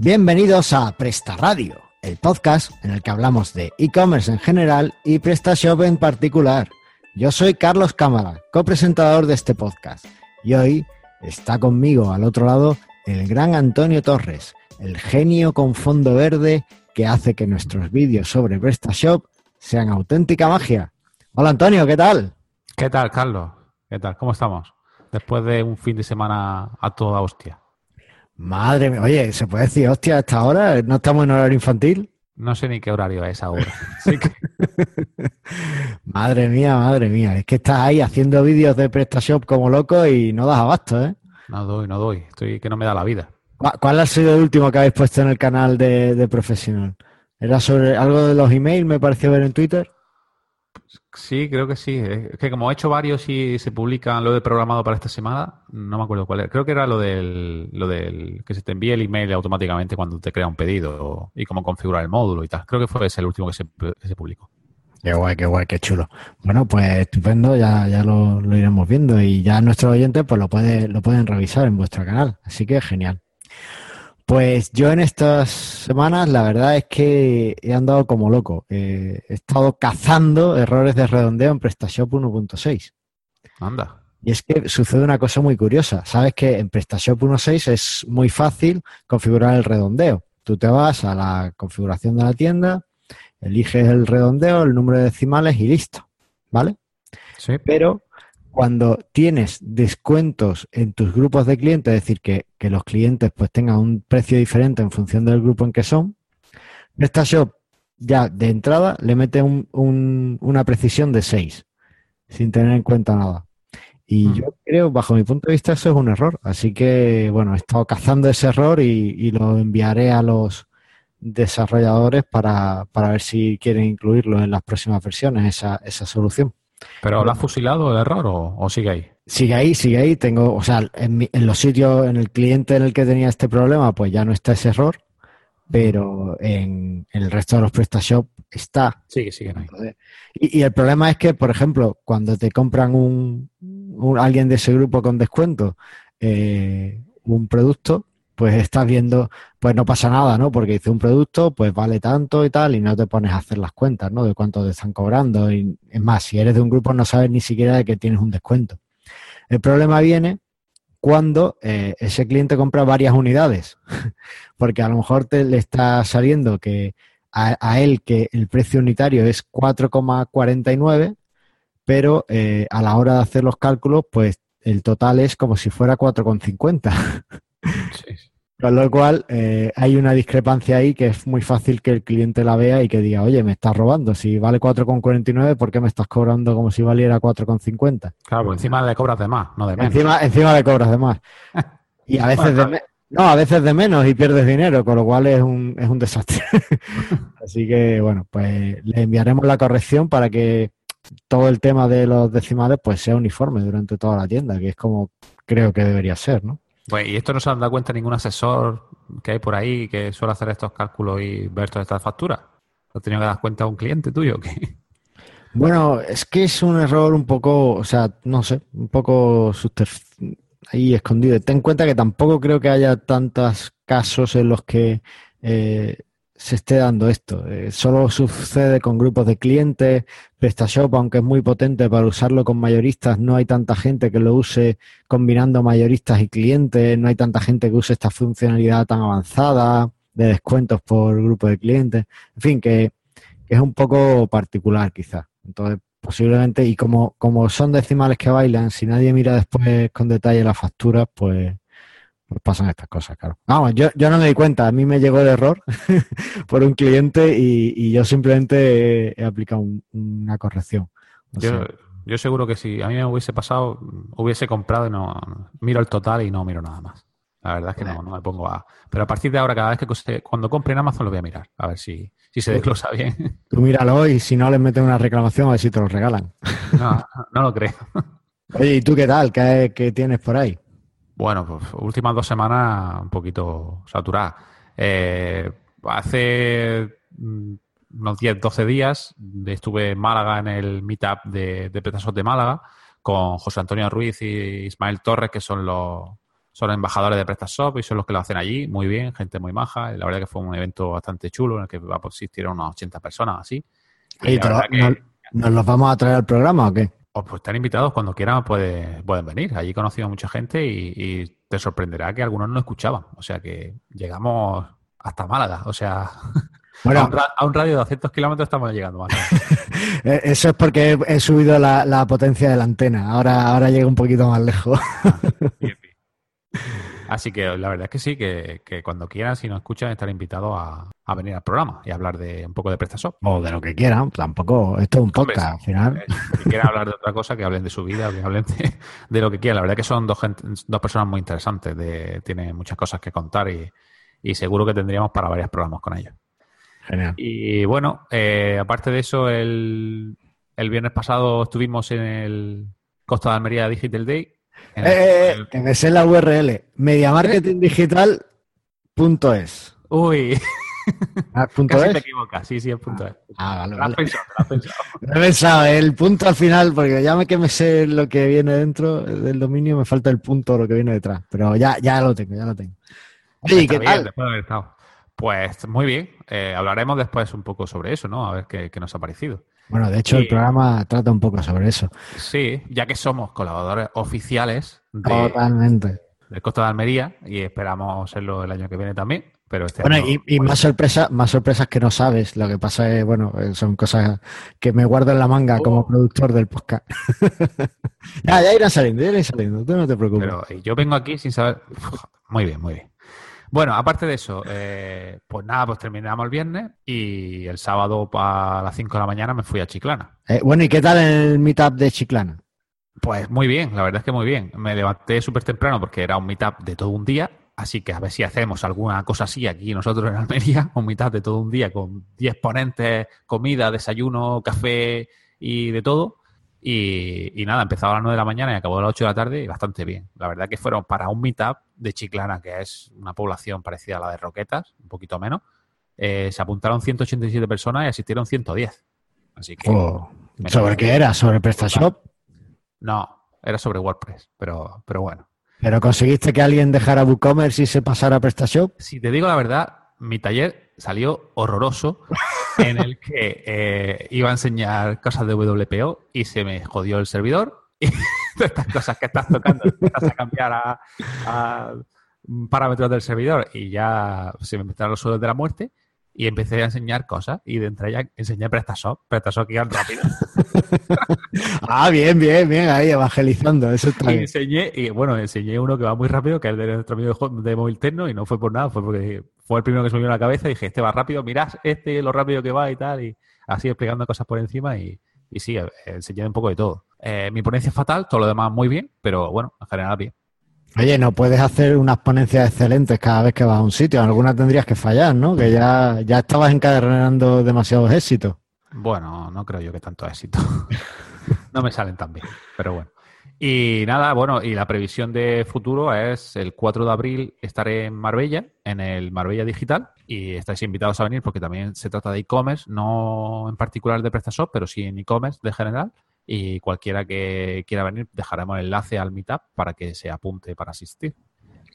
Bienvenidos a Presta Radio, el podcast en el que hablamos de e-commerce en general y PrestaShop en particular. Yo soy Carlos Cámara, copresentador de este podcast, y hoy está conmigo al otro lado el gran Antonio Torres, el genio con fondo verde que hace que nuestros vídeos sobre PrestaShop sean auténtica magia. Hola Antonio, ¿qué tal? ¿Qué tal, Carlos? ¿Qué tal? ¿Cómo estamos? Después de un fin de semana a toda hostia. Madre mía, oye, ¿se puede decir hostia a esta hora? ¿No estamos en horario infantil? No sé ni qué horario es ahora. madre mía, madre mía. Es que estás ahí haciendo vídeos de PrestaShop como loco y no das abasto, ¿eh? No doy, no doy. Estoy que no me da la vida. ¿Cuál ha sido el último que habéis puesto en el canal de, de Profesional? ¿Era sobre algo de los emails, me pareció ver en Twitter? Sí, creo que sí. Es que como he hecho varios y se publican lo de programado para esta semana, no me acuerdo cuál era. Creo que era lo del, lo del que se te envíe el email automáticamente cuando te crea un pedido y cómo configurar el módulo y tal. Creo que fue ese el último que se, publicó. Qué guay, qué guay, qué chulo. Bueno, pues estupendo, ya, ya lo, lo, iremos viendo y ya nuestros oyentes pues lo, puede, lo pueden revisar en vuestro canal. Así que genial. Pues yo en estas semanas la verdad es que he andado como loco. he estado cazando errores de redondeo en PrestaShop 1.6. Anda. Y es que sucede una cosa muy curiosa. Sabes que en PrestaShop 1.6 es muy fácil configurar el redondeo. Tú te vas a la configuración de la tienda, eliges el redondeo, el número de decimales y listo. ¿Vale? Sí. Pero cuando tienes descuentos en tus grupos de clientes, es decir, que, los clientes pues tengan un precio diferente en función del grupo en que son, PrestaShop ya de entrada le mete una precisión de 6, sin tener en cuenta nada. Y mm. yo creo, bajo mi punto de vista, eso es un error. Así que, bueno, he estado cazando ese error y, lo enviaré a los desarrolladores para, para, ver si quieren incluirlo en las próximas versiones, esa, esa solución. ¿Pero lo has fusilado el error o, sigue ahí? Sigue ahí, sigue ahí. Tengo, o sea, en, los sitios, en el cliente en el que tenía este problema, pues ya no está ese error, pero en, el resto de los PrestaShop está. Sigue, sigue ahí. Y, el problema es que, por ejemplo, cuando te compran un, alguien de ese grupo con descuento, eh, un producto, pues estás viendo, pues no pasa nada, ¿no? Porque dice un producto, pues vale tanto y tal, y no te pones a hacer las cuentas, ¿no? De cuánto te están cobrando. Y es más, si eres de un grupo no sabes ni siquiera de que tienes un descuento. El problema viene cuando eh, ese cliente compra varias unidades, porque a lo mejor te le está saliendo que a, él que el precio unitario es 4,49, pero eh, a la hora de hacer los cálculos, pues el total es como si fuera 4,50. Con lo cual, eh, hay una discrepancia ahí que es muy fácil que el cliente la vea y que diga, oye, me estás robando. Si vale 4,49, ¿por qué me estás cobrando como si valiera 4,50? Claro, pues encima le cobras de más, no de menos. Encima, encima le cobras de más. Y a veces de menos. No, a veces de menos y pierdes dinero, con lo cual es un, es un desastre. Así que, bueno, pues le enviaremos la corrección para que todo el tema de los decimales pues sea uniforme durante toda la tienda, que es como creo que debería ser, ¿no? Pues, ¿y esto no se han dado cuenta ningún asesor que hay por ahí que suele hacer estos cálculos y ver todas estas facturas? ¿Lo ha tenido que dar cuenta un cliente tuyo? Bueno, es que es un error un poco, o sea, no sé, un poco ahí escondido. Ten en cuenta que tampoco creo que haya tantos casos en los que eh, se esté dando esto. Eh, solo sucede con grupos de clientes. PrestaShop, aunque es muy potente para usarlo con mayoristas, no hay tanta gente que lo use combinando mayoristas y clientes. No hay tanta gente que use esta funcionalidad tan avanzada de descuentos por grupo de clientes. En fin, que, es un poco particular quizás. Entonces, posiblemente, y como, como son decimales que bailan, si nadie mira después con detalle las facturas, pues pues pasan estas cosas, claro. Vamos, yo, yo no me di cuenta, a mí me llegó el error por un cliente y, yo simplemente he, aplicado una corrección. yo, yo, seguro que si a mí me hubiese pasado, hubiese comprado y no miro el total y no miro nada más. La verdad es que no, no me pongo a... Pero a partir de ahora, cada vez que cuando compre en Amazon lo voy a mirar, a ver si, si se desglosa bien. Tú míralo y si no les meten una reclamación a ver si te lo regalan. No, no lo creo. Oye, ¿y tú qué tal? ¿Qué, qué tienes por ahí? Bueno, pues últimas dos semanas un poquito saturadas. Eh, hace mm, unos 10, 12 días estuve en Málaga en el meetup de, de de Málaga con José Antonio Ruiz y Ismael Torres, que son los, son embajadores de PrestaShop y son los que lo hacen allí, muy bien, gente muy maja. La verdad que fue un evento bastante chulo en el que va a asistir unas 80 personas así. ¿Nos los vamos a traer al programa o qué? Pues están invitados cuando quieran, pueden venir. Allí he conocido a mucha gente y, te sorprenderá que algunos no escuchaban. O sea que llegamos hasta Málaga. O sea, bueno, a, un, radio de 200 kilómetros estamos llegando. Más eh, Eso es porque he, subido la, potencia de la antena. Ahora, ahora llega un poquito más lejos. Así que la verdad es que sí, que, cuando quieran, si nos escuchan, estar invitados a, venir al programa y hablar de un poco de PrestaShop. O de lo que quieran, tampoco, esto es un podcast al final. Si quieren hablar de otra cosa, que hablen de su vida, que hablen de, lo que quieran. La verdad es que son dos, dos personas muy interesantes, de, tienen muchas cosas que contar y, seguro que tendríamos para varios programas con ellos. Genial. Y bueno, eh, aparte de eso, el, el viernes pasado estuvimos en el Costa de Almería Digital Day eh, eh, que me sé la URL. Mediamarketingdigital.es. Uy. Ah, punto Casi te equivocas, sí, sí, es punto ah, es. Ah, vale, vale. Pensado, lo has pensado. he pensado, el punto al final, porque ya me que me sé lo que viene dentro del dominio, me falta el punto lo que viene detrás. Pero ya, ya lo tengo, ya lo tengo. Sí, ¿qué tal? Después de haber estado. Pues muy bien, eh, hablaremos después un poco sobre eso, ¿no? A ver qué, qué nos ha parecido. Bueno, de hecho, el programa trata un poco sobre eso. Sí, ya que somos colaboradores oficiales de, Totalmente. del Costa de Almería y esperamos serlo el año que viene también. Pero este bueno, y, más sorpresas, más sorpresas que no sabes. Lo que pasa es, bueno, eh, son cosas que me guardo en la manga como oh. productor del podcast. ya, ya irán saliendo, ya irán saliendo, tú no te preocupes. Pero yo vengo aquí sin saber. Muy bien, muy bien. Bueno, aparte de eso, eh, pues nada, pues terminamos el viernes y el sábado a las 5 de la mañana me fui a Chiclana. Eh, bueno, ¿y qué tal el meetup de Chiclana? Pues muy bien, la verdad es que muy bien. Me levanté súper temprano porque era un meetup de todo un día, así que a ver si hacemos alguna cosa así aquí nosotros en Almería, un meetup de todo un día con 10 ponentes, comida, desayuno, café y de todo. Y, nada, empezaba a las 9 de la mañana y acabó a las 8 de la tarde y bastante bien. La verdad que fueron para un meetup de Chiclana, que es una población parecida a la de Roquetas, un poquito menos. Eh, se apuntaron 187 personas y asistieron 110. Así que. Oh, ¿Sobre qué era? ¿Sobre PrestaShop? No, era sobre WordPress, pero, pero bueno. ¿Pero conseguiste que alguien dejara WooCommerce y se pasara a PrestaShop? Si te digo la verdad, mi taller salió horroroso en el que eh, iba a enseñar cosas de WPO y se me jodió el servidor y estas cosas que estás tocando estás a cambiar a, parámetros del servidor y ya se me metieron los suelos de la muerte y empecé a enseñar cosas y de entre ellas enseñé PrestaShop, PrestaShop que iban rápido. ah, bien, bien, bien, ahí evangelizando, eso está y enseñé, y bueno, enseñé uno que va muy rápido, que es el de nuestro amigo de móvil Tecno, y no fue por nada, fue porque fue el primero que se me vino a la cabeza y dije, este va rápido, mirad este lo rápido que va y tal, y así explicando cosas por encima y, y sí, enseñé un poco de todo. Eh, mi ponencia es fatal, todo lo demás muy bien, pero bueno, en general bien. Oye, no puedes hacer unas ponencias excelentes cada vez que vas a un sitio. Algunas tendrías que fallar, ¿no? Que ya, ya estabas encadenando demasiados éxitos. Bueno, no creo yo que tanto éxito. no me salen tan bien, pero bueno. Y nada, bueno, y la previsión de futuro es el 4 de abril estaré en Marbella, en el Marbella Digital, y estáis invitados a venir porque también se trata de e-commerce, no en particular de PrestaShop, pero sí en e-commerce de general y cualquiera que quiera venir dejaremos el enlace al meetup para que se apunte para asistir.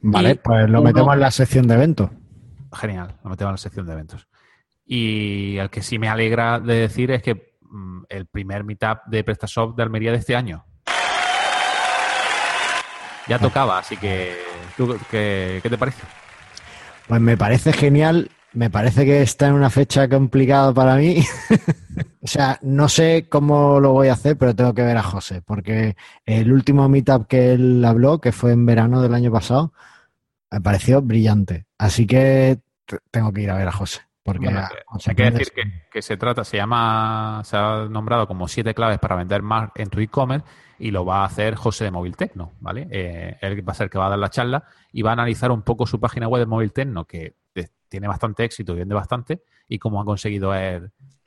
Vale, pues lo metemos en la sección de eventos. Genial, lo metemos en la sección de eventos. Y el que sí me alegra de decir es que mm, el primer meetup de PrestaShop de Almería de este año ya tocaba, así que qué, qué te parece? Pues me parece genial me parece que está en una fecha complicada para mí. o sea, no sé cómo lo voy a hacer, pero tengo que ver a José, porque el último meetup que él habló, que fue en verano del año pasado, me pareció brillante. Así que tengo que ir a ver a José. Porque hay que decir que, se trata, se llama, se ha nombrado como siete claves para vender más en tu e-commerce y lo va a hacer José de Móvil Tecno, ¿vale? Eh, él va a ser el que va a dar la charla y va a analizar un poco su página web de Móvil Tecno, que tiene bastante éxito y vende bastante, y cómo ha conseguido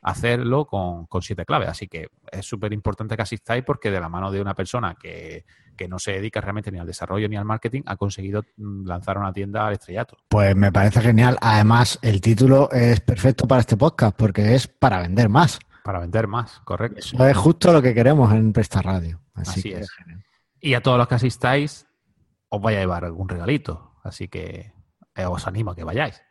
hacerlo con, siete claves. Así que es súper importante que asistáis porque de la mano de una persona que, no se dedica realmente ni al desarrollo ni al marketing, ha conseguido mm, lanzar una tienda al estrellato. Pues me parece genial. Además, el título es perfecto para este podcast porque es para vender más. Para vender más, correcto. Eso es justo lo que queremos en Presta Radio. Así, que es. Y a todos los que asistáis, os vaya a llevar algún regalito. Así que eh, os animo a que vayáis.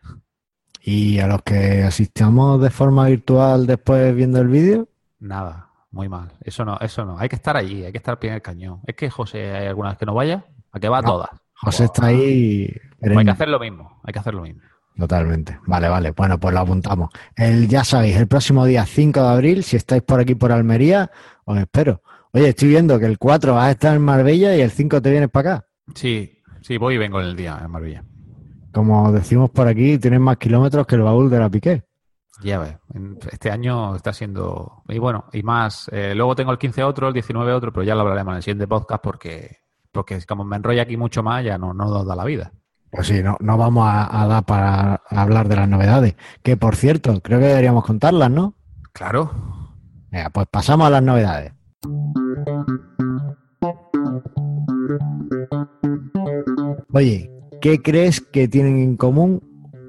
Y a los que asistamos de forma virtual después viendo el vídeo, Nada, muy mal. Eso no, eso no. Hay que estar allí, hay que estar pie del cañón. Es que José, hay algunas que no vaya, a que va No. todas. José está ahí. Pues hay que hacer lo mismo, hay que hacer lo mismo. Totalmente. Vale, vale. Bueno, pues lo apuntamos. El, ya sabéis, el próximo día 5 de abril, si estáis por aquí por Almería, os espero. Oye, estoy viendo que el 4 vas a estar en Marbella y el 5 te vienes para acá. Sí, sí, voy y vengo en el día en Marbella. Como decimos por aquí, tienes más kilómetros que el baúl de la Piqué. Ya ves, este año está siendo... Y bueno, y más. eh, luego tengo el 15 otro, el 19 otro, pero ya lo hablaremos en el siguiente podcast porque, porque como me enrolla aquí mucho más, ya no, no nos da la vida. Pues sí, no, no vamos a, a dar para hablar de las novedades. Que por cierto, creo que deberíamos contarlas, ¿no? Claro. Venga, pues pasamos a las novedades. Oye, ¿qué crees que tienen en común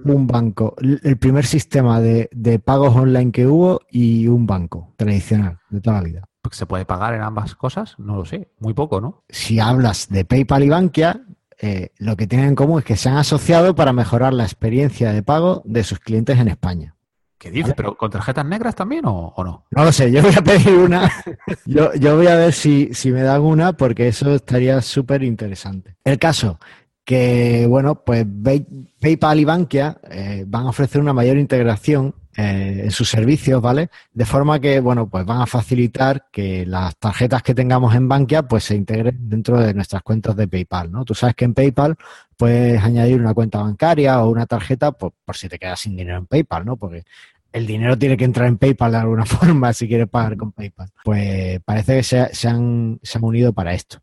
un banco, el primer sistema de, de pagos online que hubo y un banco tradicional de toda la vida? Porque ¿Se puede pagar en ambas cosas? No lo sé. Muy poco, ¿no? Si hablas de PayPal y Bankia, eh, lo que tienen en común es que se han asociado para mejorar la experiencia de pago de sus clientes en España. ¿Qué dices? ¿Pero con tarjetas negras también o, o no? No lo sé, yo voy a pedir una. Yo, yo voy a ver si, si me dan una porque eso estaría súper interesante. El caso que, bueno, pues Pay- PayPal y Bankia eh, van a ofrecer una mayor integración eh, en sus servicios, ¿vale? De forma que, bueno, pues van a facilitar que las tarjetas que tengamos en Bankia pues se integren dentro de nuestras cuentas de PayPal, ¿no? Tú sabes que en PayPal puedes añadir una cuenta bancaria o una tarjeta por, por si te quedas sin dinero en PayPal, ¿no? Porque el dinero tiene que entrar en PayPal de alguna forma si quieres pagar con PayPal. Pues parece que se, se han, se han unido para esto.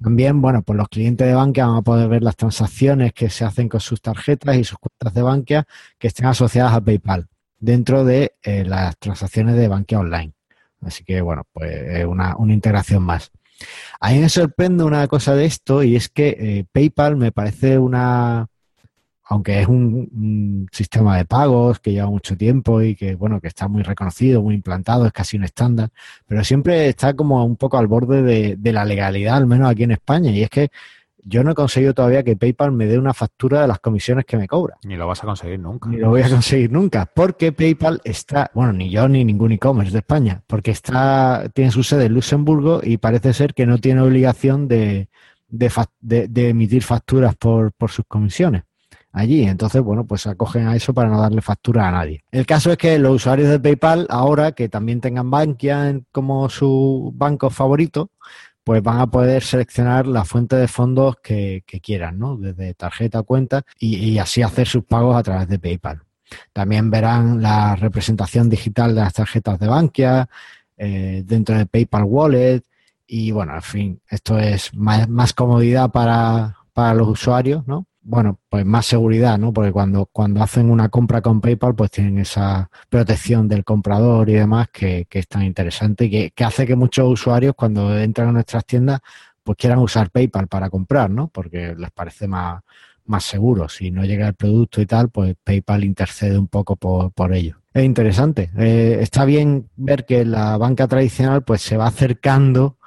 También, bueno, pues los clientes de Bankia van a poder ver las transacciones que se hacen con sus tarjetas y sus cuentas de Bankia que estén asociadas a PayPal dentro de eh, las transacciones de Bankia Online. Así que, bueno, pues es una, una integración más. A mí me sorprende una cosa de esto y es que eh, PayPal me parece una, aunque es un, un sistema de pagos que lleva mucho tiempo y que, bueno, que está muy reconocido, muy implantado, es casi un estándar, pero siempre está como un poco al borde de, de la legalidad, al menos aquí en España. Y es que yo no he conseguido todavía que PayPal me dé una factura de las comisiones que me cobra. Ni lo vas a conseguir nunca. Ni lo voy a conseguir nunca, porque PayPal está, bueno, ni yo ni ningún e-commerce de España, porque está, tiene su sede en Luxemburgo y parece ser que no tiene obligación de, de, fac- de- de emitir facturas por, por sus comisiones allí. Entonces, bueno, pues acogen a eso para no darle factura a nadie. El caso es que los usuarios de PayPal, ahora que también tengan Bankia como su banco favorito, pues van a poder seleccionar la fuente de fondos que, quieran, ¿no? Desde tarjeta cuenta y, y así hacer sus pagos a través de PayPal. También verán la representación digital de las tarjetas de Bankia eh, dentro de PayPal Wallet y bueno, en fin, esto es más, más comodidad para, para los usuarios, ¿no? Bueno, pues más seguridad, ¿no? Porque cuando, cuando hacen una compra con PayPal, pues tienen esa protección del comprador y demás que, que es tan interesante y que, que hace que muchos usuarios cuando entran a nuestras tiendas pues quieran usar PayPal para comprar, ¿no? Porque les parece más, más seguro. Si no llega el producto y tal, pues PayPal intercede un poco por, por ello. Es interesante. Eh, está bien ver que la banca tradicional pues se va acercando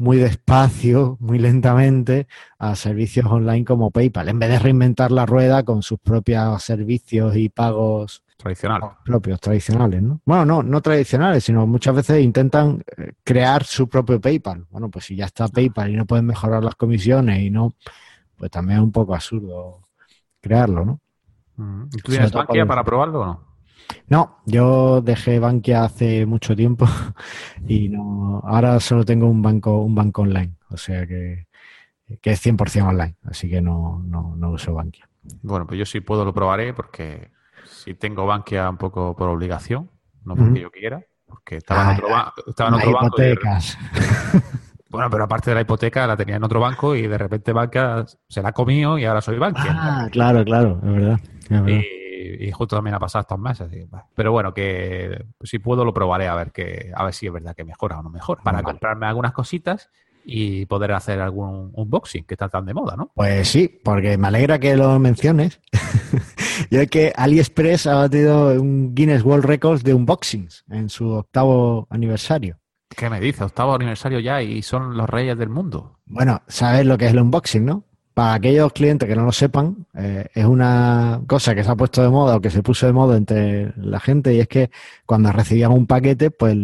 muy despacio, muy lentamente a servicios online como PayPal, en vez de reinventar la rueda con sus propios servicios y pagos Tradicional. propios, tradicionales, ¿no? Bueno, no, no tradicionales, sino muchas veces intentan eh, crear su propio PayPal. Bueno, pues si ya está PayPal y no pueden mejorar las comisiones y no, pues también es un poco absurdo crearlo, ¿no? Mm. ¿Y tú tienes Bankia para probarlo o no? No, yo dejé Bankia hace mucho tiempo y no, ahora solo tengo un banco, un banco online, o sea que, que es 100% online, así que no, no, no uso Bankia. Bueno, pues yo sí puedo lo probaré porque si tengo Bankia un poco por obligación, no porque yo quiera, porque estaba en Ah, otro, ba- estaba en otro banco. Bueno, pero aparte de la hipoteca la tenía en otro banco y de repente Bankia se la ha comido y ahora soy Bankia. Ah, claro, claro, es verdad. es verdad. Y, y justo también ha pasado estos meses. y. Pero bueno, que si puedo lo probaré a ver que a ver si es verdad que mejora o no mejora. Para Vale. comprarme algunas cositas y poder hacer algún unboxing que está tan de moda, ¿no? Pues sí, porque me alegra que lo menciones. y es que AliExpress ha batido un Guinness World Records de unboxings en su octavo aniversario. ¿Qué me dice? Octavo aniversario ya y son los reyes del mundo. Bueno, sabes lo que es el unboxing, ¿no? Para aquellos clientes que no lo sepan, eh, es una cosa que se ha puesto de moda o que se puso de moda entre la gente y es que cuando recibían un paquete, pues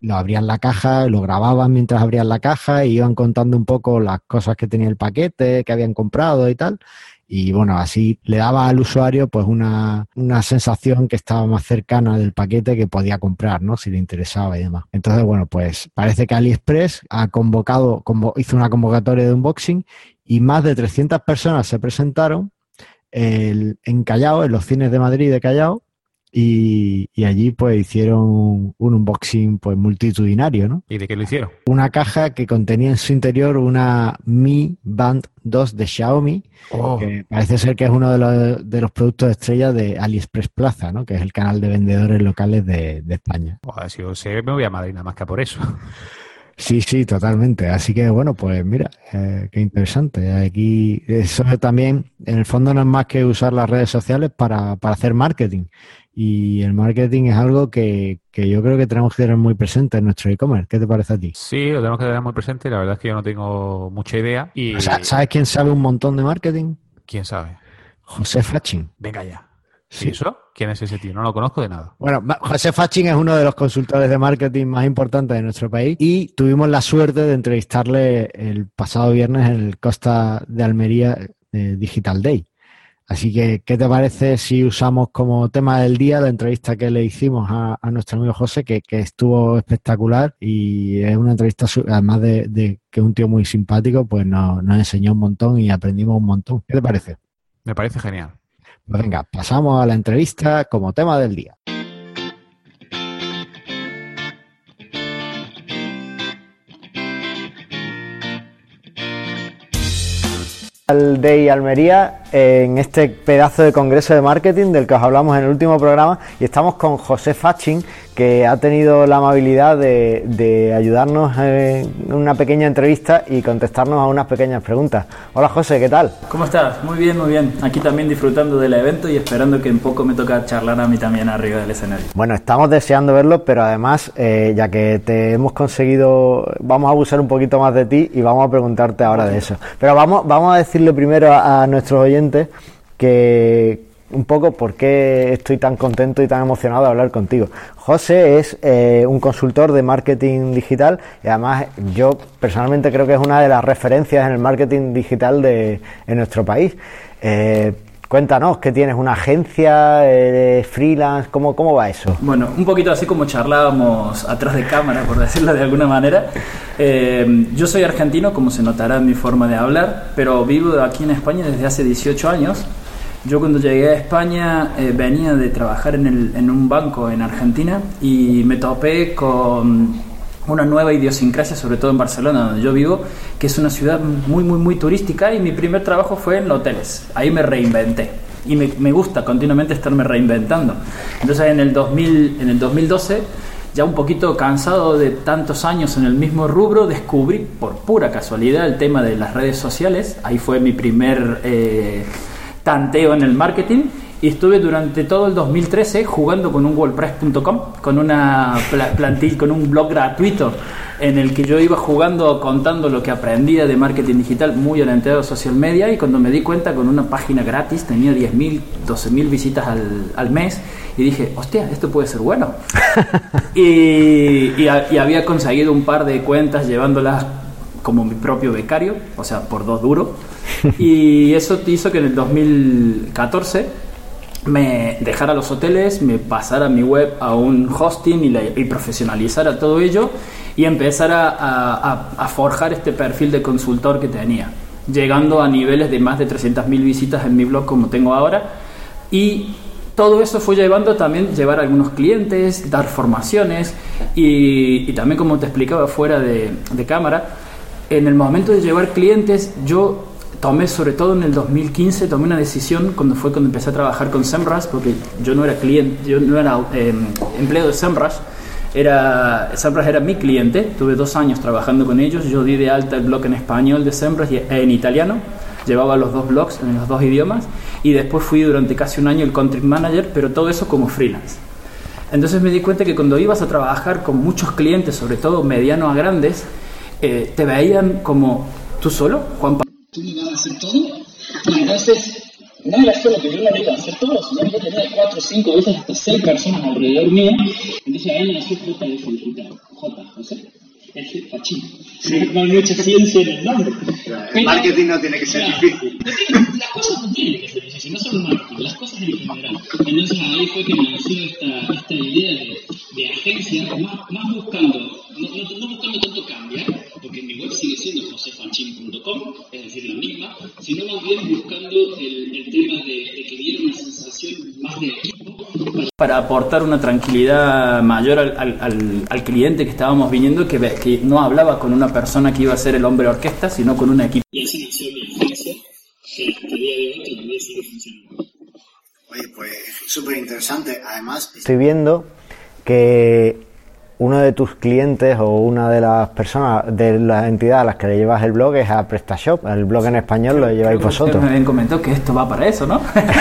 lo abrían la caja, lo grababan mientras abrían la caja y iban contando un poco las cosas que tenía el paquete, que habían comprado y tal y bueno, así le daba al usuario pues una, una, sensación que estaba más cercana del paquete que podía comprar, ¿no? Si le interesaba y demás. Entonces, bueno, pues parece que AliExpress ha convocado, hizo una convocatoria de unboxing y más de 300 personas se presentaron el, en Callao, en los cines de Madrid de Callao, y, allí pues hicieron un, unboxing pues multitudinario, ¿no? ¿Y de qué lo hicieron? Una caja que contenía en su interior una Mi Band 2 de Xiaomi, oh. que parece ser que es uno de los, de los productos estrella de AliExpress Plaza, ¿no? Que es el canal de vendedores locales de, España. si yo sé, me voy a Madrid nada más que por eso. Sí, sí, totalmente. Así que bueno, pues mira, eh, qué interesante. Aquí eso también, en el fondo no es más que usar las redes sociales para, para hacer marketing. Y el marketing es algo que, yo creo que tenemos que tener muy presente en nuestro e-commerce. ¿Qué te parece a ti? Sí, lo tenemos que tener muy presente. La verdad es que yo no tengo mucha idea. Y... ¿Sabes quién sabe un montón de marketing? ¿Quién sabe? José Faching. Venga ya. ¿Sí? eso? ¿Quién es ese tío? No lo conozco de nada. Bueno, José Faching es uno de los consultores de marketing más importantes de nuestro país y tuvimos la suerte de entrevistarle el pasado viernes en el Costa de Almería de Digital Day. Así que, ¿qué te parece si usamos como tema del día la entrevista que le hicimos a, nuestro amigo José, que, estuvo espectacular y es una entrevista, además de, que es un tío muy simpático, pues nos, nos enseñó un montón y aprendimos un montón. ¿Qué te parece? Me parece genial. Pues venga, pasamos a la entrevista como tema del día. Al Day Almería en este pedazo de congreso de marketing del que os hablamos en el último programa y estamos con José Faching que ha tenido la amabilidad de, ayudarnos en una pequeña entrevista y contestarnos a unas pequeñas preguntas. Hola José, ¿qué tal? ¿Cómo estás? Muy bien, muy bien. Aquí también disfrutando del evento y esperando que en poco me toca charlar a mí también arriba del escenario. Bueno, estamos deseando verlo, pero además, eh, ya que te hemos conseguido, vamos a abusar un poquito más de ti y vamos a preguntarte ahora de eso. Pero vamos, vamos a decirle primero a nuestros oyentes que un poco por qué estoy tan contento y tan emocionado de hablar contigo. José es eh, un consultor de marketing digital y además yo personalmente creo que es una de las referencias en el marketing digital de en nuestro país. Eh, cuéntanos, ¿qué tienes? ¿Una agencia? freelance? ¿Cómo, ¿Cómo va eso? Bueno, un poquito así como charlábamos atrás de cámara, por decirlo de alguna manera. Eh, yo soy argentino, como se notará en mi forma de hablar, pero vivo aquí en España desde hace 18 años yo cuando llegué a España eh, venía de trabajar en, un banco en Argentina y me topé con una nueva idiosincrasia, sobre todo en Barcelona, donde yo vivo, que es una ciudad muy, muy, muy turística y mi primer trabajo fue en hoteles. Ahí me reinventé y me, me gusta continuamente estarme reinventando. Entonces en el, 2000, en el 2012 ya un poquito cansado de tantos años en el mismo rubro, descubrí por pura casualidad el tema de las redes sociales. Ahí fue mi primer eh, tanteo en el marketing y estuve durante todo el 2013 jugando con un WordPress.com, con una plantilla, con un blog gratuito en el que yo iba jugando, contando lo que aprendía de marketing digital muy orientado a social media y cuando me di cuenta con una página gratis tenía 10.000, 12.000 visitas al, al, mes y dije, hostia, esto puede ser bueno. y, y, y había conseguido un par de cuentas llevándolas como mi propio becario, o sea, por dos duros. y eso hizo que en el 2014 me dejara los hoteles, me pasara mi web a un hosting y, profesionalizara todo ello y empezara a, forjar este perfil de consultor que tenía, llegando a niveles de más de 300.000 visitas en mi blog como tengo ahora. Y todo eso fue llevando también llevar a algunos clientes, dar formaciones y, también como te explicaba fuera de cámara, en el momento de llevar clientes, yo tomé, sobre todo en el 2015, tomé una decisión cuando fue cuando empecé a trabajar con SEMrush, porque yo no era cliente, yo no era em, empleado de SEMrush, era, SEMrush era mi cliente, tuve dos años trabajando con ellos, yo di de alta el blog en español de SEMrush y en italiano, llevaba los dos blogs en los dos idiomas y después fui durante casi un año el country manager, pero todo eso como freelance. Entonces me di cuenta que cuando ibas a trabajar con muchos clientes, sobre todo medianos a grandes, eh, te veían como tú solo, Juan Pablo. ¿Tú me vas a hacer todo? Entonces, no era solo que yo no lo iba a hacer todo, sino que yo tenía cuatro, cinco veces, hasta seis personas alrededor mío. Entonces ahí nació JF Digital. J, José. F, Fachín. No hay mucha ciencia en el nombre. El marketing no tiene que ser difícil. Las cosas no tienen que ser difíciles, no solo marketing, las cosas en general. Entonces ahí fue que nació esta, esta idea de, de agencia, más, más buscando, no, no, no buscando tanto cambiar, porque mi web sigue siendo josefachin.com, es decir, la misma, sino más bien buscando el, el tema de, de que diera una sensación más de equipo para aportar una tranquilidad mayor al, al, al, al cliente que estábamos viniendo, que, que no hablaba con una persona que iba a ser el hombre orquesta, sino con un equipo. Y así nació mi agencia, que hasta el día de hoy todavía sigue funcionando. Oye, pues súper interesante. Además, Estoy viendo que uno de tus clientes o una de las personas, de las entidades a las que le llevas el blog es a PrestaShop. El blog en español lo lleváis Creo vosotros. me habían comentado que esto va para eso, ¿no?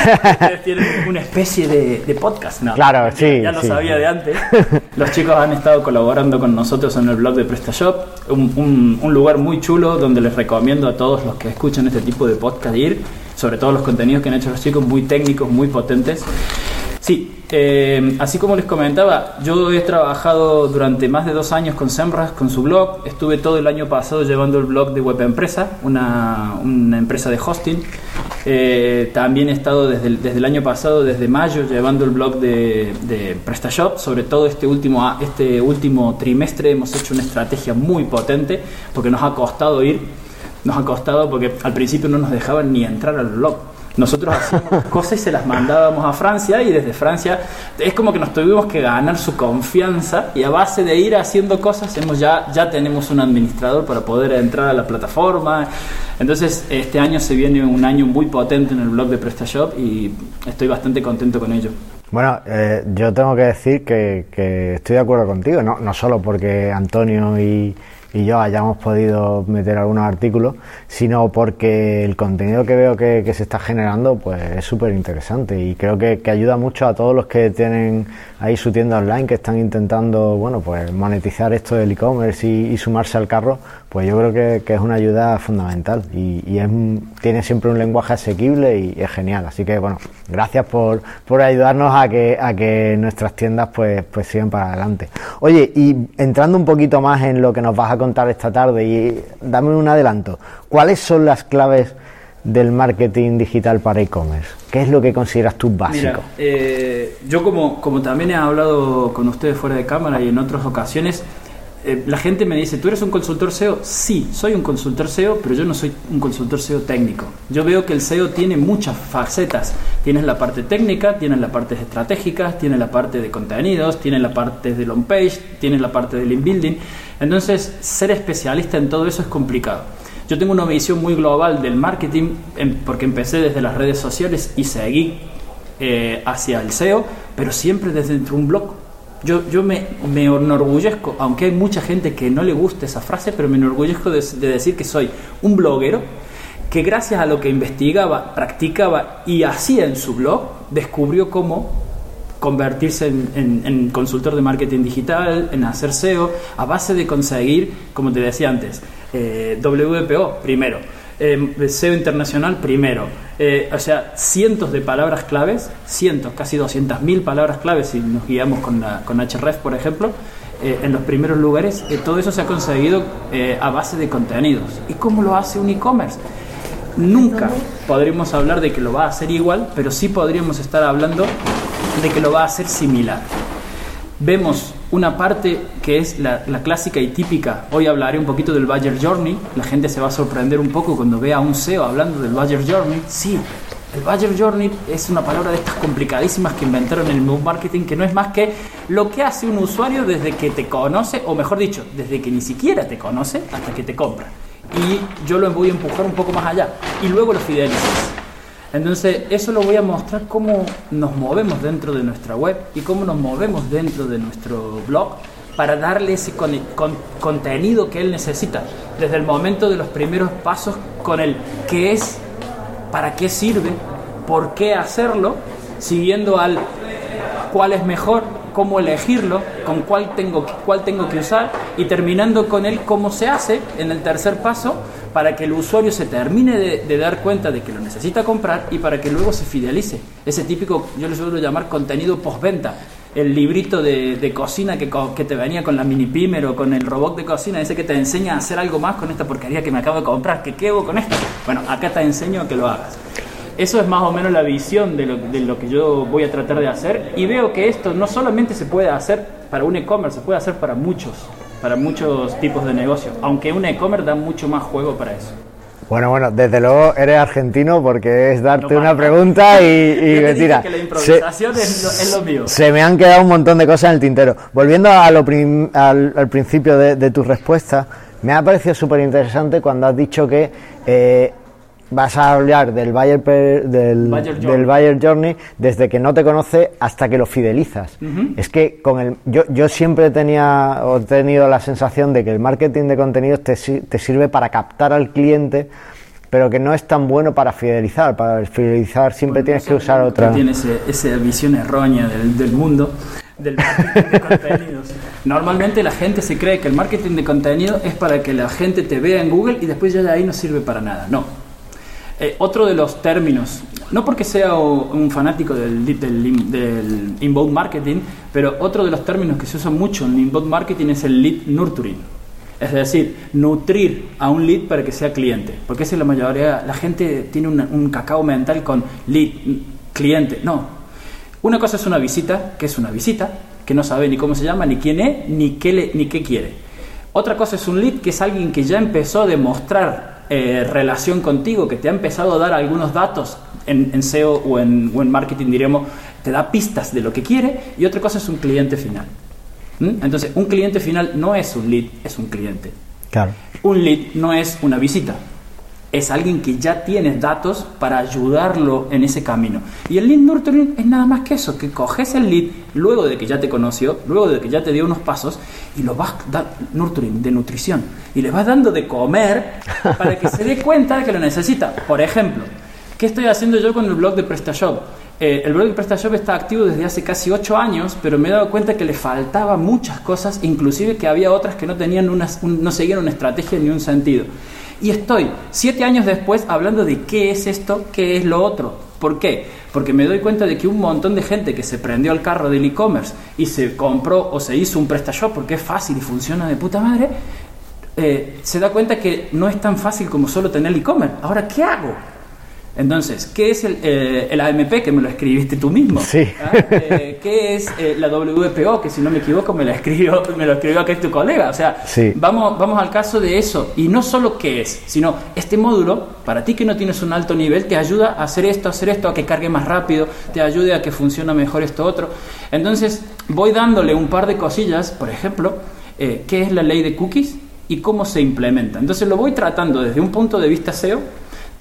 Tienen una especie de, de podcast, ¿no? Claro, sí, Ya lo sí. sabía de antes. Los chicos han estado colaborando con nosotros en el blog de PrestaShop, un, un- un lugar muy chulo donde les recomiendo a todos los que escuchan este tipo de podcast ir, sobre todo los contenidos que han hecho los chicos, muy técnicos, muy potentes. Sí, eh, así como les comentaba, yo he trabajado durante más de dos años con Semras, con su blog. Estuve todo el año pasado llevando el blog de Web Empresa, una, una empresa de hosting. Eh, también he estado desde el, desde el año pasado, desde mayo, llevando el blog de, de PrestaShop. Sobre todo este último, este último trimestre hemos hecho una estrategia muy potente porque nos ha costado ir, nos ha costado porque al principio no nos dejaban ni entrar al blog. Nosotros hacíamos cosas y se las mandábamos a Francia y desde Francia es como que nos tuvimos que ganar su confianza y a base de ir haciendo cosas hemos ya, ya tenemos un administrador para poder entrar a la plataforma. Entonces este año se viene un año muy potente en el blog de PrestaShop y estoy bastante contento con ello. Bueno, eh, yo tengo que decir que, que estoy de acuerdo contigo, no, no solo porque Antonio y, y yo hayamos podido meter algunos artículos, sino porque el contenido que veo que, que se está generando pues es súper interesante y creo que, ayuda mucho a todos los que tienen ahí su tienda online, que están intentando bueno pues monetizar esto del e-commerce y, sumarse al carro, pues yo creo que, que es una ayuda fundamental y, y es, tiene siempre un lenguaje asequible y es genial. Así que bueno, gracias por, por ayudarnos a que, a que nuestras tiendas pues, pues sigan para adelante. Oye, y entrando un poquito más en lo que nos vas a contar esta tarde y dame un adelanto, ¿cuáles son las claves del marketing digital para e-commerce? ¿Qué es lo que consideras tú básico? Mira, eh, yo como, como también he hablado con ustedes fuera de cámara y en otras ocasiones, eh, la gente me dice, ¿tú eres un consultor SEO? Sí, soy un consultor SEO, pero yo no soy un consultor SEO técnico. Yo veo que el SEO tiene muchas facetas. Tienes la parte técnica, tienes la parte estratégica, tienes la parte de contenidos, tienes la parte del on page, tienes la parte del inbuilding. Entonces, ser especialista en todo eso es complicado. Yo tengo una visión muy global del marketing em- porque empecé desde las redes sociales y seguí eh, hacia el SEO, pero siempre desde un blog. Yo, yo me, me enorgullezco, aunque hay mucha gente que no le gusta esa frase, pero me enorgullezco de, de decir que soy un bloguero que gracias a lo que investigaba, practicaba y hacía en su blog, descubrió cómo convertirse en, en- en consultor de marketing digital, en hacer SEO, a base de conseguir, como te decía antes, eh, WPO primero, eh, SEO internacional primero, eh, o sea, cientos de palabras claves, cientos, casi 200.000 palabras claves si nos guiamos con, la, con Href, por ejemplo, eh, en los primeros lugares, eh, todo eso se ha conseguido a base de contenidos. ¿Y cómo lo hace un e-commerce? Nunca podríamos hablar de que lo va a hacer igual, pero sí podríamos estar hablando de que lo va a hacer similar. Vemos una parte que es la, clásica y típica. Hoy hablaré un poquito del Buyer Journey. La gente se va a sorprender un poco cuando vea a un SEO hablando del Buyer Journey. Sí, el Buyer Journey es una palabra de estas complicadísimas que inventaron en el Marketing, que no es más que lo que hace un usuario desde que te conoce, o mejor dicho, desde que ni siquiera te conoce hasta que te compra. Y yo lo voy a empujar un poco más allá. Y luego lo fidelizas. Entonces, eso lo voy a mostrar cómo nos movemos dentro de nuestra web y cómo nos movemos dentro de nuestro blog para darle ese con- con- contenido que él necesita. Desde el momento de los primeros pasos con el qué es, para qué sirve, por qué hacerlo, siguiendo al cuál es mejor, cómo elegirlo, con cuál tengo, cuál tengo que usar y terminando con el cómo se hace en el tercer paso para que el usuario se termine de, de dar cuenta de que lo necesita comprar y para que luego se fidelice. Ese típico, yo le suelo llamar contenido postventa el librito de, de cocina que, que te venía con la mini pimer o con el robot de cocina, ese que te enseña a hacer algo más con esta porquería que me acabo de comprar, que hago con esto. Bueno, acá te enseño a que lo hagas. Eso es más o menos la visión de lo, de lo que yo voy a tratar de hacer y veo que esto no solamente se puede hacer para un e-commerce, se puede hacer para muchos, para muchos tipos de negocios, aunque un e-commerce da mucho más juego para eso. Bueno, bueno, desde luego eres argentino porque es darte No una pregunta y, y dije mentira. que la Se- improvisación es, lo, es lo mío. Se me han quedado un montón de cosas en el tintero. Volviendo a lo prim- al, al principio de, de tu respuesta, me ha parecido súper interesante cuando has dicho que eh, vas a hablar del buyer, per- del, journey. del buyer journey desde que no te conoce hasta que lo fidelizas. Es que con el, yo, yo siempre tenía o he tenido la sensación de que el marketing de contenidos te, te sirve para captar al cliente pero que no es tan bueno para fidelizar. Para fidelizar siempre tienes que usar otra. Tiene ese- esa visión errónea del, del mundo del marketing de contenidos. Normalmente la gente se cree que el marketing de contenido es para que la gente te vea en Google y después ya de ahí no sirve para nada. No. Eh, otro de los términos, no porque sea un fanático del, del, del inbound marketing, pero otro de los términos que se usa mucho en inbound marketing es el lead nurturing. Es decir, nutrir a un lead para que sea cliente. Porque esa es la mayoría, la gente tiene una- un cacao mental con lead, cliente. No. Una cosa es una visita, que es una visita, que no sabe ni cómo se llama, ni quién es, ni qué, le- ni qué quiere. Otra cosa es un lead, que es alguien que ya empezó a demostrar eh, relación contigo, que te ha empezado a dar algunos datos en, en SEO o en, o en marketing, diríamos, te da pistas de lo que quiere. Y otra cosa es un cliente final. ¿Mm? Entonces, un cliente final no es un lead, es un cliente. Claro. Un lead no es una visita, es alguien que ya tienes datos para ayudarlo en ese camino. Y el lead nurturing es nada más que eso, que coges el lead luego de que ya te conoció, luego de que ya te dio unos pasos y lo vas da nurturing de nutrición y le vas dando de comer para que se dé cuenta de que lo necesita. Por ejemplo, ¿qué estoy haciendo yo con el blog de PrestaShop? Eh, el blog de PrestaShop está activo desde hace casi 8 años, pero me he dado cuenta que le faltaba muchas cosas, inclusive que había otras que no tenían una, un- no seguían una estrategia ni un sentido. Y estoy 7 años después hablando de qué es esto, qué es lo otro. ¿Por qué? Porque me doy cuenta de que un montón de gente que se prendió al carro del e-commerce y se compró o se hizo un PrestaShop porque es fácil y funciona de puta madre, eh, se da cuenta que no es tan fácil como solo tener e-commerce. Ahora, ¿qué hago? Entonces, ¿qué es el, eh, el AMP que me lo escribiste tú mismo? Sí. ¿Ah? Eh, ¿Qué es eh, la WPO que si no me equivoco me, la escribió, me lo escribió aquí tu colega? O sea, Sí. vamos, vamos al caso de eso. Y no solo qué es, sino este módulo, para ti que no tienes un alto nivel, te ayuda a hacer esto, a hacer esto, a que cargue más rápido, te ayude a que funcione mejor esto otro. Entonces, voy dándole un par de cosillas, por ejemplo, eh, qué es la ley de cookies y cómo se implementa. Entonces, lo voy tratando desde un punto de vista SEO.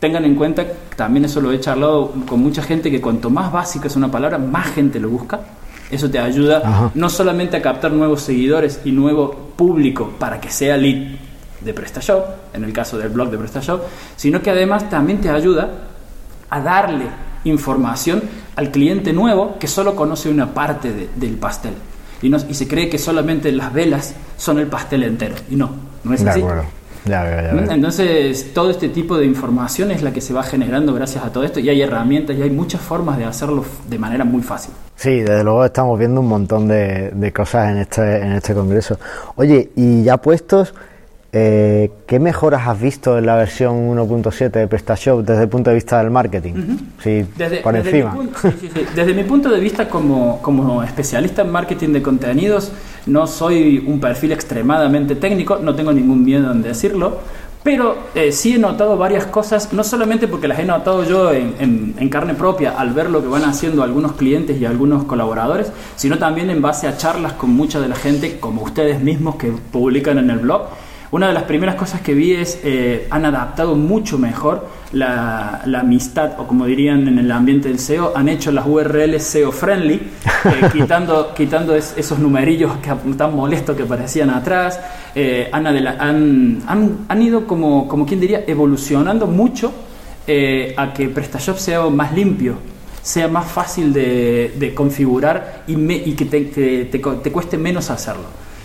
Tengan en cuenta, también eso lo he charlado con mucha gente, que cuanto más básica es una palabra, más gente lo busca. Eso te ayuda Ajá. no solamente a captar nuevos seguidores y nuevo público para que sea lead de PrestaShop, en el caso del blog de PrestaShop, sino que además también te ayuda a darle información al cliente nuevo que solo conoce una parte de- del pastel. Y, no- y se cree que solamente las velas son el pastel entero. Y no, no es De así. acuerdo. Ya veo, ya veo. Entonces, todo este tipo de información es la que se va generando gracias a todo esto y hay herramientas y hay muchas formas de hacerlo de manera muy fácil. Sí, desde luego estamos viendo un montón de, de cosas en este, en este congreso. Oye, y ya puestos, eh, ¿qué mejoras has visto en la versión 1.7 de PrestaShop desde el punto de vista del marketing? Sí, por desde encima. Mi punto, sí, sí, sí. Desde mi punto de vista como, como especialista en marketing de contenidos, no soy un perfil extremadamente técnico, no tengo ningún miedo en decirlo, pero eh, sí he notado varias cosas, no solamente porque las he notado yo en, en- en carne propia al ver lo que van haciendo algunos clientes y algunos colaboradores, sino también en base a charlas con mucha de la gente, como ustedes mismos que publican en el blog. Una de las primeras cosas que vi es eh, han adaptado mucho mejor la, la amistad, o como dirían en el ambiente del SEO, han hecho las URLs SEO friendly, eh, quitando, quitando es- esos numerillos que, tan molestos que parecían atrás. eh, han, han, han- han ido como, como quien diría, evolucionando mucho eh, a que PrestaShop sea más limpio. sea más fácil de, de configurar y, me- y que te, co- te cueste menos hacerlo.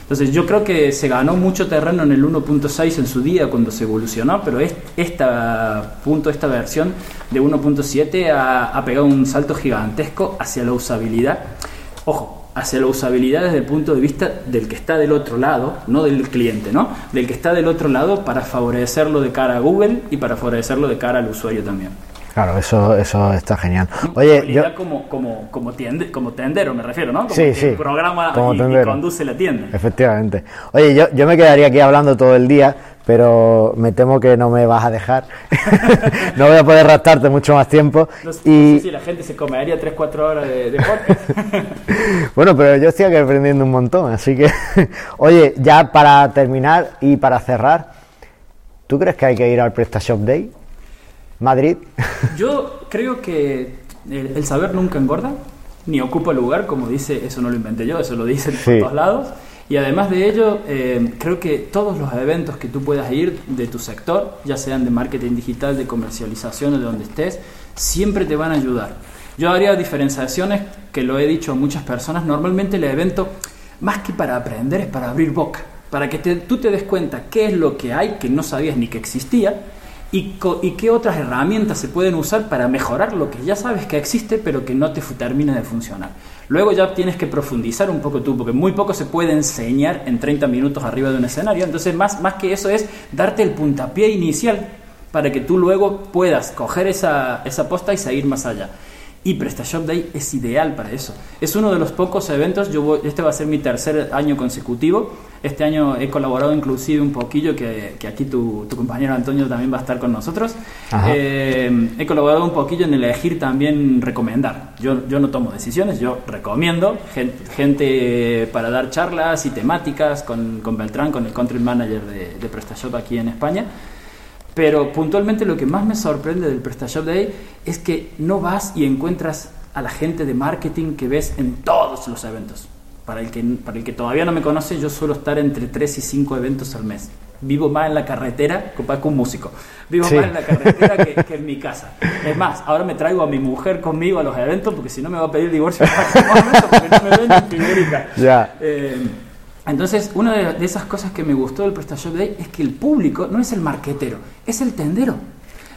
Entonces yo creo que se ganó mucho terreno en el 1.6 en su día cuando se evolucionó, pero es- esta punto, esta versión de 1.7 ha, ha pegado un salto gigantesco hacia la usabilidad. Ojo, hacia la usabilidad desde el punto de vista del que está del otro lado, no del cliente, ¿no? Del que está del otro lado para favorecerlo de cara a Google y para favorecerlo de cara al usuario también. Claro, eso, eso está genial. Oye, yo, como, como, como, tiende- como tendero me refiero, ¿no? Como Sí, que sí, programa como y- y, conduce la tienda. efectivamente. Oye, yo, yo me quedaría aquí hablando todo el día, pero me temo que no me vas a dejar. no voy a poder raptarte mucho más tiempo. No, y sé si la gente se comería 3-4 horas de, de podcast. bueno, pero yo estoy aquí aprendiendo un montón, así que, oye, ya para terminar y para cerrar, ¿tú crees que hay que ir al PrestaShop Day? Madrid. Yo creo que el, el saber nunca engorda, ni ocupa lugar, como dice, eso no lo inventé yo, eso lo dicen por Sí. todos lados. Y además de ello, eh, creo que todos los eventos que tú puedas ir de tu sector, ya sean de marketing digital, de comercialización o de donde estés, siempre te van a ayudar. Yo haría diferenciaciones, que lo he dicho a muchas personas, normalmente el evento, más que para aprender, es para abrir boca, para que te- tú te des cuenta qué es lo que hay que no sabías ni que existía y, qué otras herramientas se pueden usar para mejorar lo que ya sabes que existe pero que no te termina de funcionar. Luego ya tienes que profundizar un poco tú, porque muy poco se puede enseñar en 30 minutos arriba de un escenario, entonces más, más que eso es darte el puntapié inicial para que tú luego puedas coger esa, esa posta y seguir más allá. Y PrestaShop Day es ideal para eso. Es uno de los pocos eventos, yo voy- este va a ser mi tercer año consecutivo. Este año he colaborado inclusive un poquillo, que, que aquí tu, tu compañero Antonio también va a estar con nosotros. Eh, he colaborado un poquillo en elegir también recomendar. Yo, yo no tomo decisiones, yo recomiendo gen- gente para dar charlas y temáticas con, con Beltrán, con el country manager de, de PrestaShop aquí en España. Pero puntualmente lo que más me sorprende del PrestaShop Day es que no vas y encuentras a la gente de marketing que ves en todos los eventos. Para el que, para el que todavía no me conoce, yo suelo estar entre 3 y 5 eventos al mes. Vivo más en la carretera que que un músico. Vivo Sí. más en la carretera que, que en mi casa. Es más, ahora me traigo a mi mujer conmigo a los eventos porque si no me va a pedir divorcio en porque no me venden figuritas. Ya. Eh, entonces, una de, esas cosas que me gustó del PrestaShop Day es que el público no es el marquetero, es el tendero.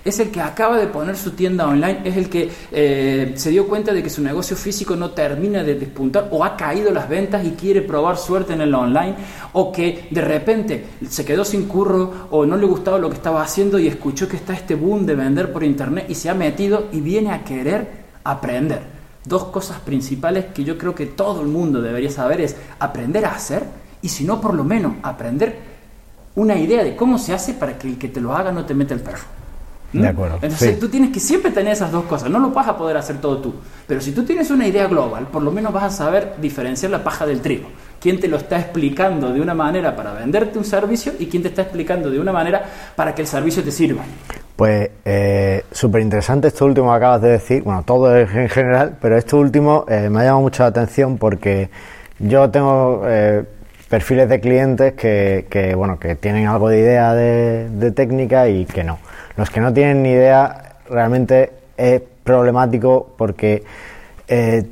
Es el que acaba de poner su tienda online, es el que eh, se dio cuenta de que su negocio físico no termina de despuntar o ha caído las ventas y quiere probar suerte en el online o que de repente se quedó sin curro o no le gustaba lo que estaba haciendo y escuchó que está este boom de vender por internet y se ha metido y viene a querer aprender. Dos cosas principales que yo creo que todo el mundo debería saber es aprender a hacer y si no por lo menos aprender una idea de cómo se hace para que el que te lo haga no te meta el perro. ¿Mm? De acuerdo, Entonces sí. tú tienes que siempre tener esas dos cosas. No lo vas a poder hacer todo tú. Pero si tú tienes una idea global, por lo menos vas a saber diferenciar la paja del trigo. Quién te lo está explicando de una manera para venderte un servicio y quién te está explicando de una manera para que el servicio te sirva. Pues eh, súper interesante esto último que acabas de decir, bueno, todo en en general, pero esto último eh, me ha llamado mucho la atención porque yo tengo eh, perfiles de clientes que, que, bueno, que tienen algo de idea de, de técnica y que no. Los que no tienen ni idea realmente es problemático porque eh,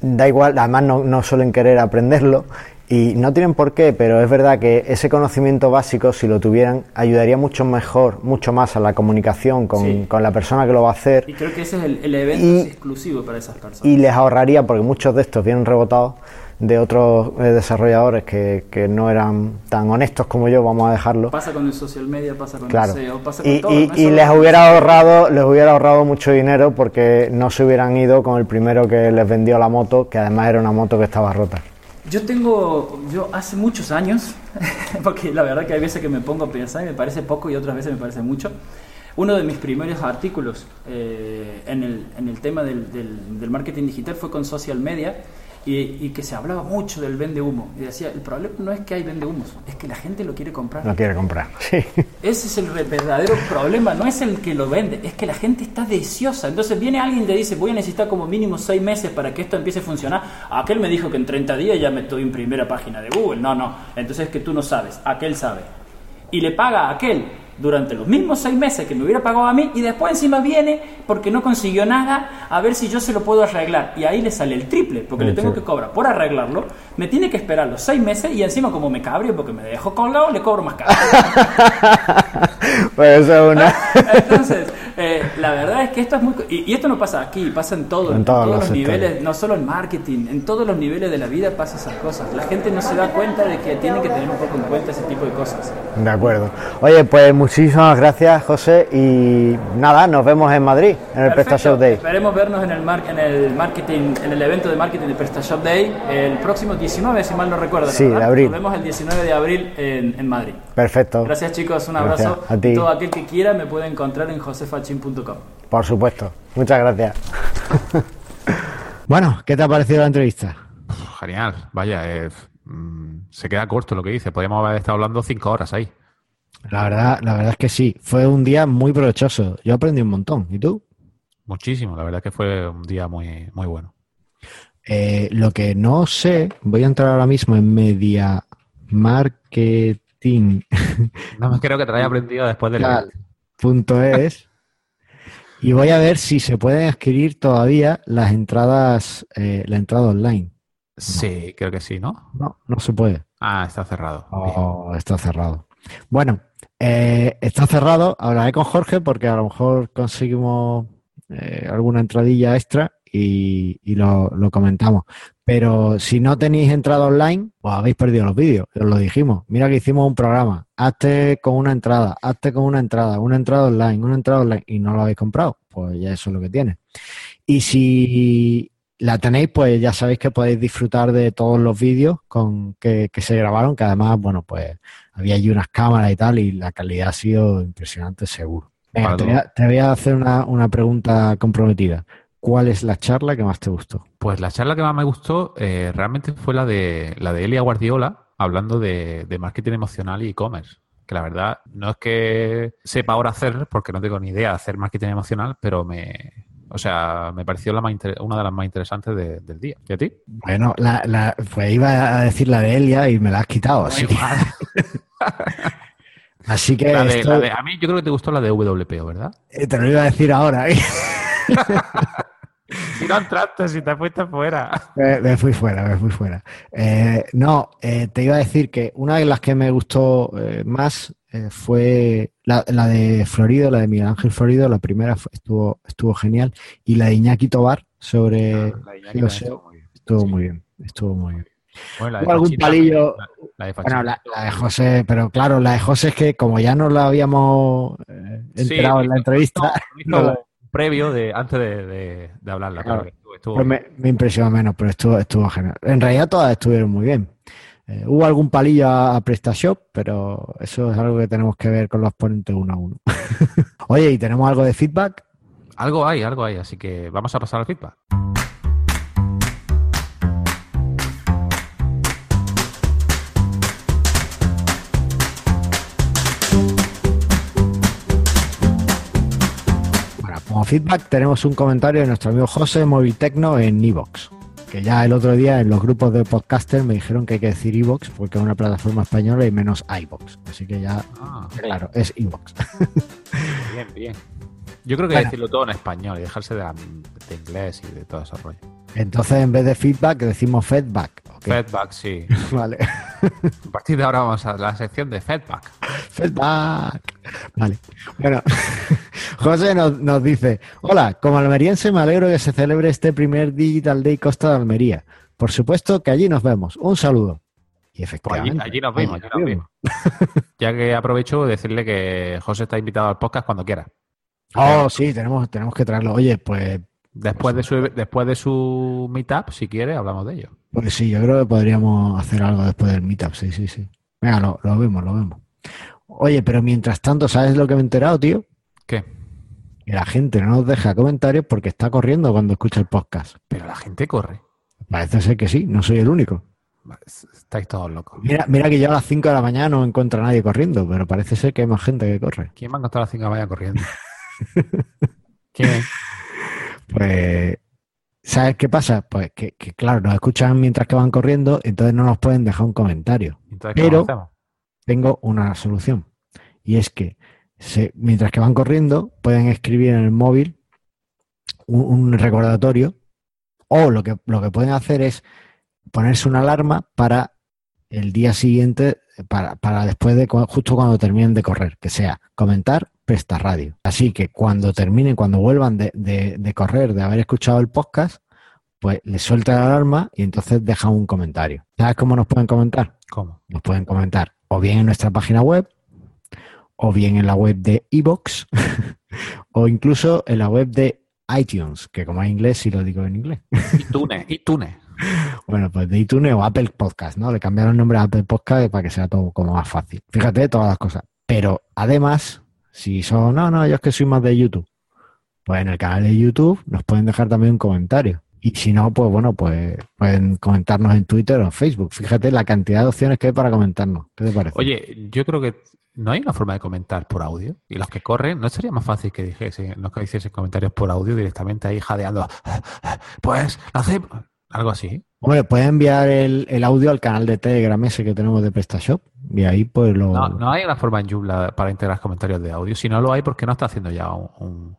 da igual, además no, no suelen querer aprenderlo y no tienen por qué, pero es verdad que ese conocimiento básico, si lo tuvieran, ayudaría mucho mejor, mucho más a la comunicación con, Sí. con la persona que lo va a hacer Y creo que ese es el, el evento Y- exclusivo para esas personas. y les ahorraría, porque muchos de estos vienen rebotados de otros eh, desarrolladores que, que no eran tan honestos como yo, vamos a dejarlo. Pasa con el social media, pasa con Claro. el SEO, pasa con Y, todo. y- ¿no? y Eso- les hubiera ahorrado, les hubiera ahorrado mucho dinero porque no se hubieran ido con el primero que les vendió la moto, que además era una moto que estaba rota. Yo tengo, yo hace muchos años, porque la verdad que hay veces que me pongo a pensar y me parece poco y otras veces me parece mucho. Uno de mis primeros artículos eh, en, el, en el tema del, del- del marketing digital fue con social media y, y que se hablaba mucho del vende humo. Y decía, el problema no es que hay vende humos, es que la gente lo quiere comprar. No quiere comprar. Sí. Ese es el verdadero problema, no es el que lo vende, es que la gente está deseosa. Entonces viene alguien y te dice, voy a necesitar como mínimo seis meses para que esto empiece a funcionar. Aquel me dijo que en 30 días ya me estoy en primera página de Google. No, no, entonces es que tú no sabes, aquel sabe. Y le paga a aquel durante los mismos seis meses que me hubiera pagado a mí y después encima viene porque no consiguió nada a ver si yo se lo puedo arreglar. Y ahí le sale el triple, porque le tengo que cobrar por arreglarlo, me tiene que esperar los seis meses y encima como me cabrio porque me dejo colado, le cobro más caro. pues eso es una... Entonces, eh, la verdad es que esto es muy... Y, y esto no pasa aquí, pasa en, todo, En en todos todos, los niveles, no solo en marketing, en todos los niveles de la vida pasa esas cosas. La gente no se da cuenta de que tiene que tener un poco en cuenta ese tipo de cosas. De acuerdo. Oye, pues muchísimas gracias, José. Y nada, nos vemos en Madrid, en el Perfecto. PrestaShop Day. Esperemos vernos en el, mar- en el marketing, en el evento de marketing de PrestaShop Day el próximo 19, si mal no recuerdo. Sí, ¿verdad? de abril. Nos vemos el 19 de abril en, en Madrid. Perfecto. Gracias chicos, un Gracias, abrazo. a ti. Todo aquel que quiera me puede encontrar en Por supuesto. Muchas gracias. bueno, ¿qué te ha parecido la entrevista? Genial, vaya, eh, mm, se queda corto lo que dice. Podríamos haber estado hablando cinco horas ahí. La verdad, la verdad es que sí. Fue un día muy provechoso. Yo aprendí un montón. ¿Y tú? Muchísimo, la verdad que fue un día muy, muy bueno. Eh, lo que no sé, voy a entrar ahora mismo en Media Marketing. No me creo que te lo haya aprendido después del punto es y voy a ver si se pueden adquirir todavía las entradas, eh, la entrada online. Sí, creo que sí, ¿no? No, no se puede. Ah, está cerrado. Oh, está cerrado. Bueno, eh, está cerrado. Hablaré con Jorge porque a lo mejor conseguimos eh, alguna entradilla extra y, y lo, lo comentamos. Pero si no tenéis entrada online, pues habéis perdido los vídeos. Os lo dijimos. Mira que hicimos un programa. Hazte con una entrada, hazte con una entrada, una entrada online, una entrada online y no lo habéis comprado. Pues ya eso es lo que tiene. Y si la tenéis, pues ya sabéis que podéis disfrutar de todos los vídeos con que, que se grabaron, que además, bueno, pues había allí unas cámaras y tal, y la calidad ha sido impresionante, seguro. Venga, te, voy a, te voy a hacer una, una pregunta comprometida. ¿Cuál es la charla que más te gustó? Pues la charla que más me gustó eh, realmente fue la de la de Elia Guardiola, hablando de, de marketing emocional y e-commerce. Que la verdad no es que sepa ahora hacer, porque no tengo ni idea de hacer marketing emocional, pero me, o sea, me pareció la más una de las más interesantes de- del día. ¿Y a ti? Bueno, la, la- pues iba a decir la de Elia y me la has quitado, así que, así que La de- esto- la de- a mí yo creo que te gustó la de WPO, ¿verdad? eh, te lo iba a decir ahora. Si no entraste, si te fuiste fuera. Me, me fui fuera, me fui fuera. Eh, no, eh, te iba a decir que una de las que me gustó eh, más fue la, la de Florido, la de Miguel Ángel Florido. La primera fue- estuvo, estuvo genial. Y la de Iñaki Tobar sobre. La de Iñaki estuvo muy bien. Estuvo Sí. muy bien, estuvo muy bien. Bueno, la de Hubo algún palillo- La, la de Bueno, la, la de José, pero claro, la de José es que como ya nos la habíamos eh, Sí, enterado en la entrevista, no previo de antes de, de, de hablarla. Claro. pero que estuvo- estuvo Pues me, me impresionó menos, pero estuvo, estuvo genial. En realidad todas estuvieron muy bien. Eh, hubo algún palillo a, a PrestaShop, pero eso es algo que tenemos que ver con los ponentes uno a uno. Oye, ¿y tenemos algo de feedback? Algo hay, algo hay, así que vamos a pasar al feedback. Como feedback tenemos un comentario de nuestro amigo José Movitecno en Evox. Que ya el otro día en los grupos de podcasters me dijeron que hay que decir Evox porque es una plataforma española y menos iVox. Así que ya, Ah, claro, es Evox. bien, bien. Yo creo que Bueno. decirlo todo en español y dejarse de, la- de inglés y de todo ese rollo. Entonces en vez de feedback decimos feedback. ¿ok? Feedback, sí. Vale. A partir de ahora vamos a la sección de feedback. Feedback. Vale. Bueno, José nos, nos dice: Hola, como almeriense me alegro que se celebre este primer Digital Day Costa de Almería. Por supuesto que allí nos vemos. Un saludo. Y Pues allí, efectivamente. allí nos vemos, allí nos vemos. Ya que aprovecho decirle que José está invitado al podcast cuando quiera. Oh, sí, tenemos, tenemos que traerlo. Oye, pues, Después de su después de su meetup, si quiere, hablamos de ello. pues sí, yo creo que podríamos hacer algo después del meetup. Sí, sí, sí. Venga, lo, lo vemos, lo vemos. Oye, pero mientras tanto, ¿sabes lo que me he enterado, tío? ¿Qué? Que la gente no nos deja comentarios porque está corriendo cuando escucha el podcast. Pero la gente corre. Parece ser que sí, no soy el único. Estáis todos locos. Mira, mira que yo a las 5 de la mañana no encuentro a nadie corriendo, pero parece ser que hay más gente que corre. ¿Quién va a encontrar a las 5 de la mañana corriendo? ¿Quién? Pues, ¿sabes qué pasa? Pues que, que, claro, nos escuchan mientras que van corriendo, entonces no nos pueden dejar un comentario. Entonces, Pero-. Tengo una solución. Y es que se- mientras que van corriendo, pueden escribir en el móvil un, un recordatorio o lo que, lo que pueden hacer es ponerse una alarma para el día siguiente, para, para después de justo cuando terminen de correr, que sea comentar Presta Radio. Así que cuando terminen, cuando vuelvan de, de- de correr, de haber escuchado el podcast, pues les suelta la alarma y entonces dejan un comentario. ¿Sabes cómo nos pueden comentar? ¿Cómo? Nos pueden comentar o bien en nuestra página web, o bien en la web de Evox, o incluso en la web de iTunes, que como es inglés, sí lo digo en inglés. iTunes, iTunes. Bueno, pues de iTunes o Apple Podcast, ¿no? Le cambiaron el nombre a Apple Podcast para que sea todo como más fácil. Fíjate todas las cosas. Pero además, si son, no, no, yo es que soy más de YouTube, pues en el canal de YouTube nos pueden dejar también un comentario. Y si no, pues bueno, pues pueden comentarnos en Twitter o en Facebook. Fíjate la cantidad de opciones que hay para comentarnos. ¿Qué te parece? Oye, yo creo que no hay una forma de comentar por audio. Y los que corren, ¿no sería más fácil que dijesen, no que hiciesen comentarios por audio directamente ahí jadeando? Pues, hacemos. Algo así. Hombre, pueden enviar el, el audio al canal de Telegram ese que tenemos de PrestaShop y ahí pues lo... No, no hay una forma en Joomla para integrar comentarios de audio. Si no lo hay, ¿por qué no está haciendo ya un... un-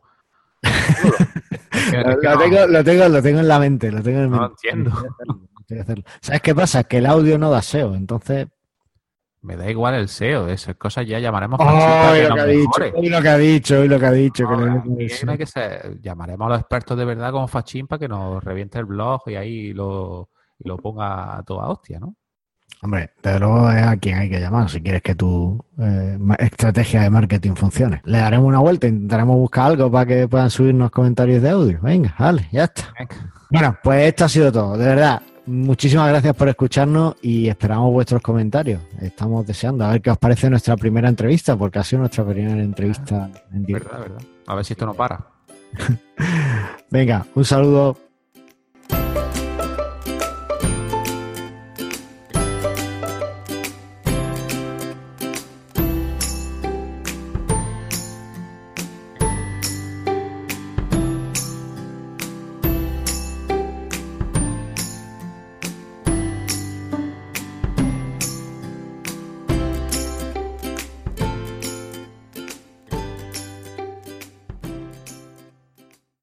lo, no- tengo, lo, tengo, lo tengo en la mente, lo tengo en No mente. lo entiendo. Tengo que hacerlo. ¿Sabes qué pasa? Que el audio no da SEO, entonces... Me da igual el SEO, esas cosas ya llamaremos ¡Ay, fascistas que lo que ha dicho! ¡Ay, lo que ha dicho! ¡Ay, lo que ha dicho! que no hay ser- llamaremos a los expertos de verdad como Fachín para que nos reviente el blog y ahí lo, y lo ponga a toda hostia, ¿no? Hombre, desde luego es a quien hay que llamar si quieres que tu eh, estrategia de marketing funcione. Le daremos una vuelta, intentaremos buscar algo para que puedan subirnos comentarios de audio. Venga, vale, ya está. Venga. Bueno, pues esto ha sido todo. De verdad, muchísimas gracias por escucharnos y esperamos vuestros comentarios. Estamos deseando a ver qué os parece nuestra primera entrevista, porque ha sido nuestra primera entrevista en directo. Verdad, verdad. A ver si esto no para. Venga, un saludo.